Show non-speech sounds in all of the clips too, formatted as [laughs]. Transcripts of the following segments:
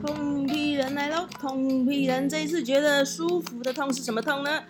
痛批人来喽！痛批人这一次觉得舒服的痛是什么痛呢？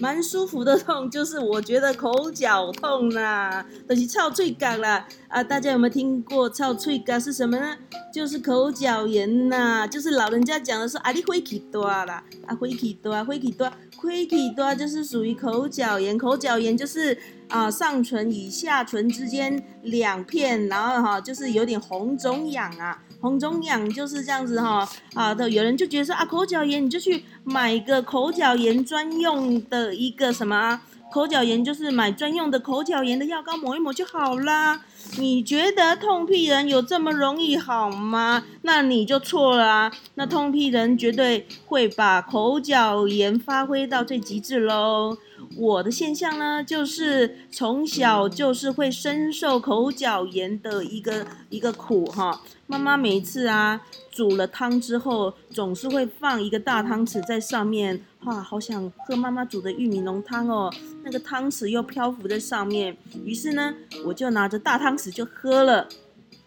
蛮舒服的痛，就是我觉得口角痛啦，都是臭脆感啦啊！大家有没有听过臭脆感是什么呢？就是口角炎呐，就是老人家讲的是啊，你灰气多啦，啊灰气多，灰气多，灰气多就是属于口角炎。口角炎就是啊，上唇与下唇之间两片，然后哈，就是有点红肿痒啊。红肿痒就是这样子哈啊的，有人就觉得说啊口角炎你就去买个口角炎专用的一个什么口角炎，就是买专用的口角炎的药膏抹一抹就好啦。你觉得痛屁人有这么容易好吗？那你就错了啊！那痛屁人绝对会把口角炎发挥到最极致喽。我的现象呢，就是从小就是会深受口角炎的一个一个苦哈。妈妈每次啊煮了汤之后，总是会放一个大汤匙在上面，哇，好想喝妈妈煮的玉米浓汤哦。那个汤匙又漂浮在上面，于是呢，我就拿着大汤匙就喝了。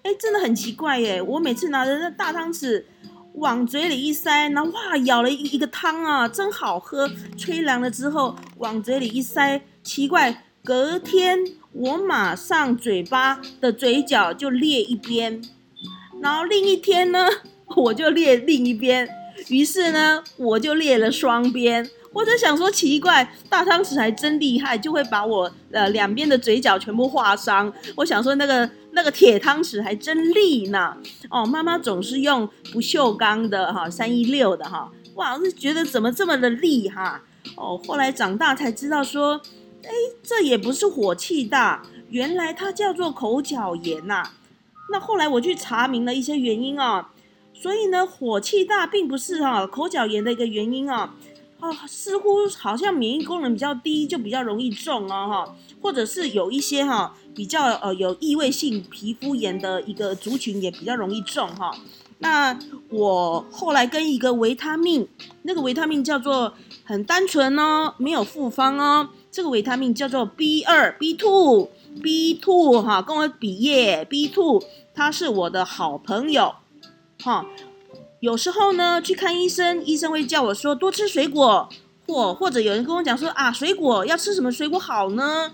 哎，真的很奇怪耶！我每次拿着那大汤匙。往嘴里一塞，然后哇，舀了一一个汤啊，真好喝。吹凉了之后，往嘴里一塞，奇怪，隔天我马上嘴巴的嘴角就裂一边，然后另一天呢，我就裂另一边，于是呢，我就裂了双边。我在想说，奇怪，大汤匙还真厉害，就会把我呃两边的嘴角全部划伤。我想说，那个那个铁汤匙还真利呢。哦，妈妈总是用不锈钢的哈，三一六的哈。哇，我是觉得怎么这么的利哈。哦，后来长大才知道说，哎，这也不是火气大，原来它叫做口角炎呐。那后来我去查明了一些原因啊，所以呢，火气大并不是哈口角炎的一个原因啊。哦，似乎好像免疫功能比较低，就比较容易中哦，哈，或者是有一些哈比较呃有异位性皮肤炎的一个族群也比较容易中哈。那我后来跟一个维他命，那个维他命叫做很单纯哦，没有复方哦，这个维他命叫做 B 二 B two B two 哈，跟我比耶 B two，他是我的好朋友，哈。有时候呢，去看医生，医生会叫我说多吃水果，或或者有人跟我讲说啊，水果要吃什么水果好呢？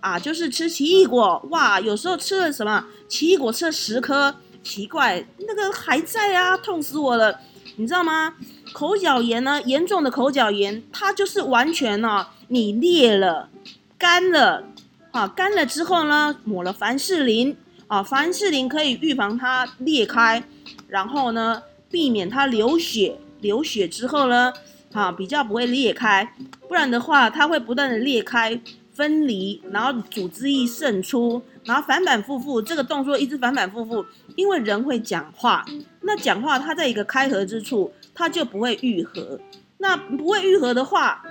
啊，就是吃奇异果。哇，有时候吃了什么奇异果吃了十颗，奇怪，那个还在啊，痛死我了，你知道吗？口角炎呢，严重的口角炎，它就是完全呢，你裂了，干了，啊，干了之后呢，抹了凡士林，啊，凡士林可以预防它裂开，然后呢。避免它流血，流血之后呢，啊，比较不会裂开，不然的话，它会不断的裂开、分离，然后组织液渗出，然后反反复复，这个动作一直反反复复，因为人会讲话，那讲话它在一个开合之处，它就不会愈合，那不会愈合的话，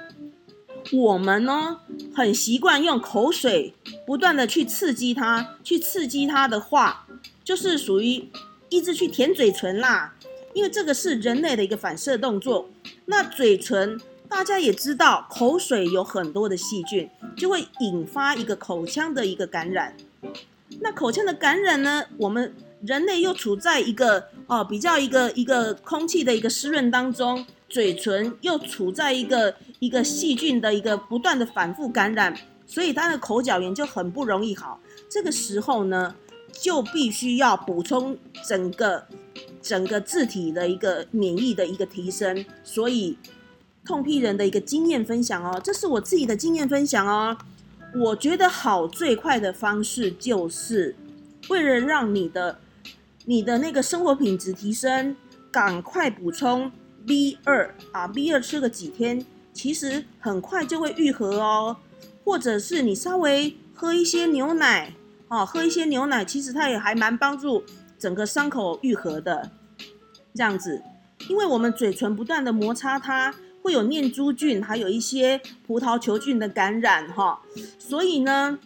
我们呢很习惯用口水不断的去刺激它，去刺激它的话，就是属于一直去舔嘴唇啦。因为这个是人类的一个反射动作，那嘴唇大家也知道，口水有很多的细菌，就会引发一个口腔的一个感染。那口腔的感染呢，我们人类又处在一个哦比较一个一个空气的一个湿润当中，嘴唇又处在一个一个细菌的一个不断的反复感染，所以它的口角炎就很不容易好。这个时候呢，就必须要补充整个。整个字体的一个免疫的一个提升，所以痛批人的一个经验分享哦，这是我自己的经验分享哦。我觉得好最快的方式就是，为了让你的你的那个生活品质提升，赶快补充 B 二啊，B 二吃个几天，其实很快就会愈合哦。或者是你稍微喝一些牛奶哦，喝一些牛奶，其实它也还蛮帮助。整个伤口愈合的这样子，因为我们嘴唇不断的摩擦，它会有念珠菌，还有一些葡萄球菌的感染哈，所以呢，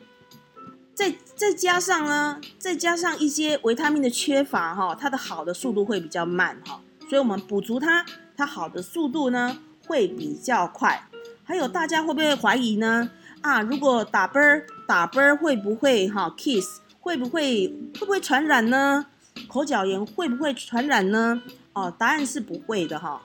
再再加上呢，再加上一些维他命的缺乏哈，它的好的速度会比较慢哈，所以我们补足它，它好的速度呢会比较快。还有大家会不会怀疑呢？啊，如果打啵儿打啵儿会不会哈 kiss 会不会会不会传染呢？口角炎会不会传染呢？哦，答案是不会的哈。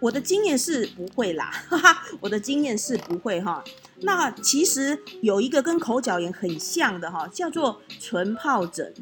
我的经验是不会啦，哈哈，我的经验是不会哈。那其实有一个跟口角炎很像的哈，叫做唇疱疹。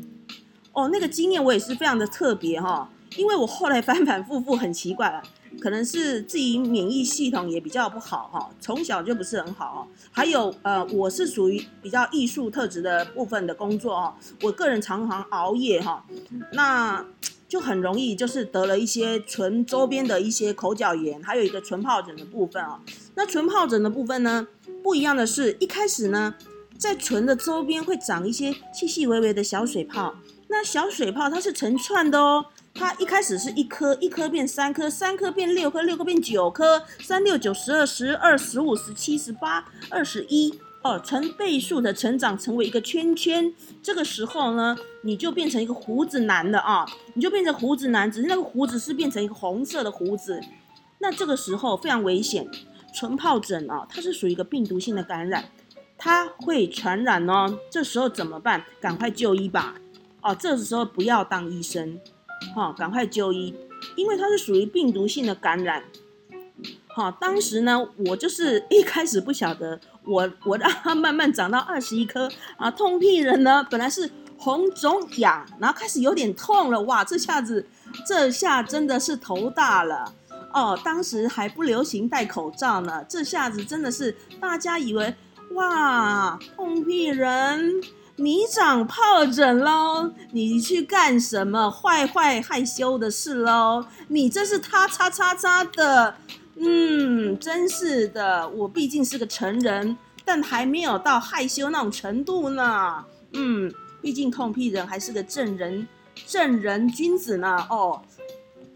哦，那个经验我也是非常的特别哈，因为我后来反反复复很奇怪了，可能是自己免疫系统也比较不好哈，从小就不是很好。还有呃，我是属于比较艺术特质的部分的工作哦，我个人常常熬夜哈，那。就很容易就是得了一些唇周边的一些口角炎，还有一个唇疱疹的部分啊。那唇疱疹的部分呢，不一样的是，一开始呢，在唇的周边会长一些细细微微的小水泡。那小水泡它是成串的哦，它一开始是一颗，一颗变三颗，三颗变六颗，六颗变九颗，三六九十二十二十五十七十八二十一。哦，成倍数的成长，成为一个圈圈。这个时候呢，你就变成一个胡子男了啊！你就变成胡子男，只是那个胡子是变成一个红色的胡子。那这个时候非常危险，唇疱疹啊，它是属于一个病毒性的感染，它会传染哦。这时候怎么办？赶快就医吧！哦，这时候不要当医生，哈，赶快就医，因为它是属于病毒性的感染。好，当时呢，我就是 [laughs] 一开始不晓得，我我让它慢慢长到二十一颗啊，痛屁人呢，本来是红肿痒，然后开始有点痛了，哇，这下子这下真的是头大了哦，当时还不流行戴口罩呢，这下子真的是大家以为哇，痛屁人你长疱疹喽，你去干什么坏坏害羞的事喽？你这是他叉叉叉的。嗯，真是的，我毕竟是个成人，但还没有到害羞那种程度呢。嗯，毕竟痛屁人还是个正人，正人君子呢。哦，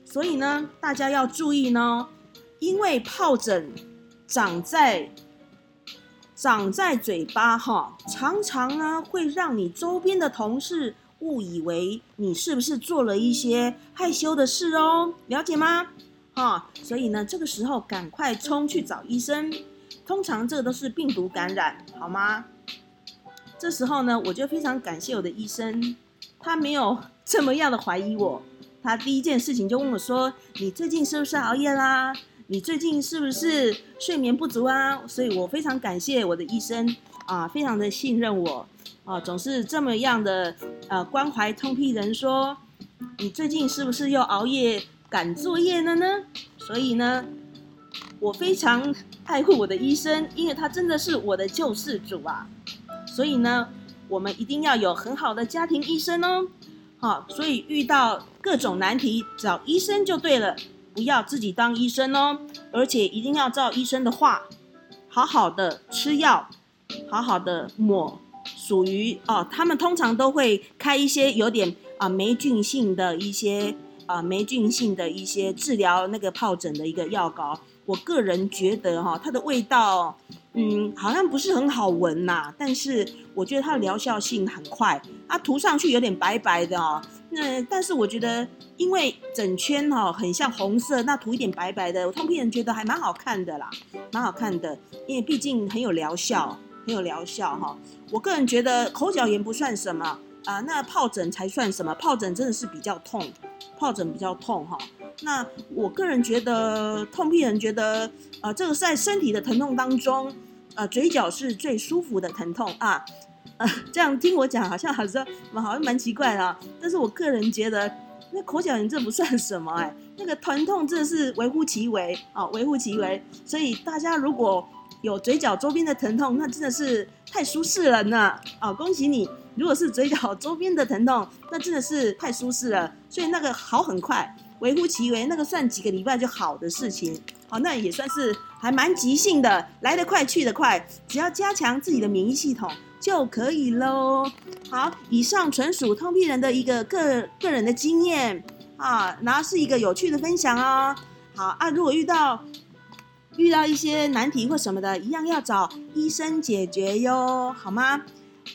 所以呢，大家要注意呢，因为疱疹长在长在嘴巴哈，常常呢会让你周边的同事误以为你是不是做了一些害羞的事哦，了解吗？哈，所以呢，这个时候赶快冲去找医生。通常这都是病毒感染，好吗？这时候呢，我就非常感谢我的医生，他没有这么样的怀疑我。他第一件事情就问我说：“你最近是不是熬夜啦？你最近是不是睡眠不足啊？”所以我非常感谢我的医生啊，非常的信任我啊，总是这么样的呃关怀通屁人说：“你最近是不是又熬夜？”赶作业了呢，所以呢，我非常爱护我的医生，因为他真的是我的救世主啊。所以呢，我们一定要有很好的家庭医生哦。好，所以遇到各种难题找医生就对了，不要自己当医生哦。而且一定要照医生的话，好好的吃药，好好的抹，属于哦，他们通常都会开一些有点啊霉菌性的一些。啊，霉菌性的一些治疗那个疱疹的一个药膏，我个人觉得哈，它的味道，嗯，好像不是很好闻呐。但是我觉得它的疗效性很快，它涂上去有点白白的哦。那但是我觉得，因为整圈哈很像红色，那涂一点白白的，我通片人觉得还蛮好看的啦，蛮好看的。因为毕竟很有疗效，很有疗效哈。我个人觉得口角炎不算什么啊，那疱疹才算什么？疱疹真的是比较痛。疱疹比较痛哈，那我个人觉得，痛屁人觉得，呃，这个在身体的疼痛当中，呃，嘴角是最舒服的疼痛啊，呃，[laughs] 这样听我讲好像好像好像蛮奇怪的，但是我个人觉得，那口角炎这不算什么哎，那个疼痛真的是微乎其微啊，微乎其微，所以大家如果有嘴角周边的疼痛，那真的是太舒适了呢，啊，恭喜你。如果是嘴角周边的疼痛，[laughs] 那真的是太舒适了，所以那个好很快，微乎其微，那个算几个礼拜就好的事情，好，那也算是还蛮急性的，来得快去得快，只要加强自己的免疫系统就可以喽。好，以上纯属通屁人的一个个个人的经验啊，然后是一个有趣的分享哦。好啊，如果遇到遇到一些难题或什么的，一样要找医生解决哟，好吗？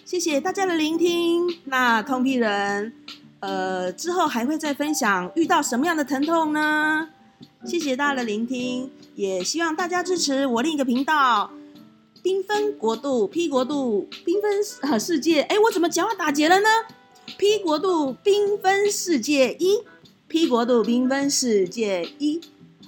谢谢大家的聆听。那通屁人，呃，之后还会再分享遇到什么样的疼痛呢？谢谢大家的聆听，也希望大家支持我另一个频道——缤纷国度 P 国度缤纷世界。哎，我怎么讲话打结了呢？，P 国度缤纷世界一，P 国度缤纷世界一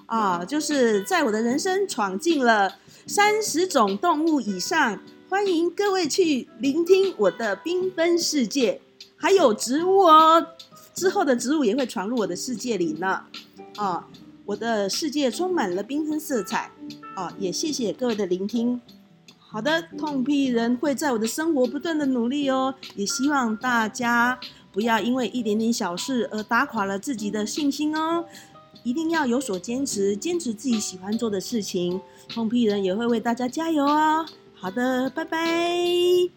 啊，就是在我的人生闯进了三十种动物以上，欢迎各位去聆听我的缤纷世界，还有植物哦，之后的植物也会闯入我的世界里呢，啊，我的世界充满了缤纷色彩，啊，也谢谢各位的聆听。好的，痛屁人会在我的生活不断的努力哦，也希望大家不要因为一点点小事而打垮了自己的信心哦，一定要有所坚持，坚持自己喜欢做的事情。痛屁人也会为大家加油哦。好的，拜拜。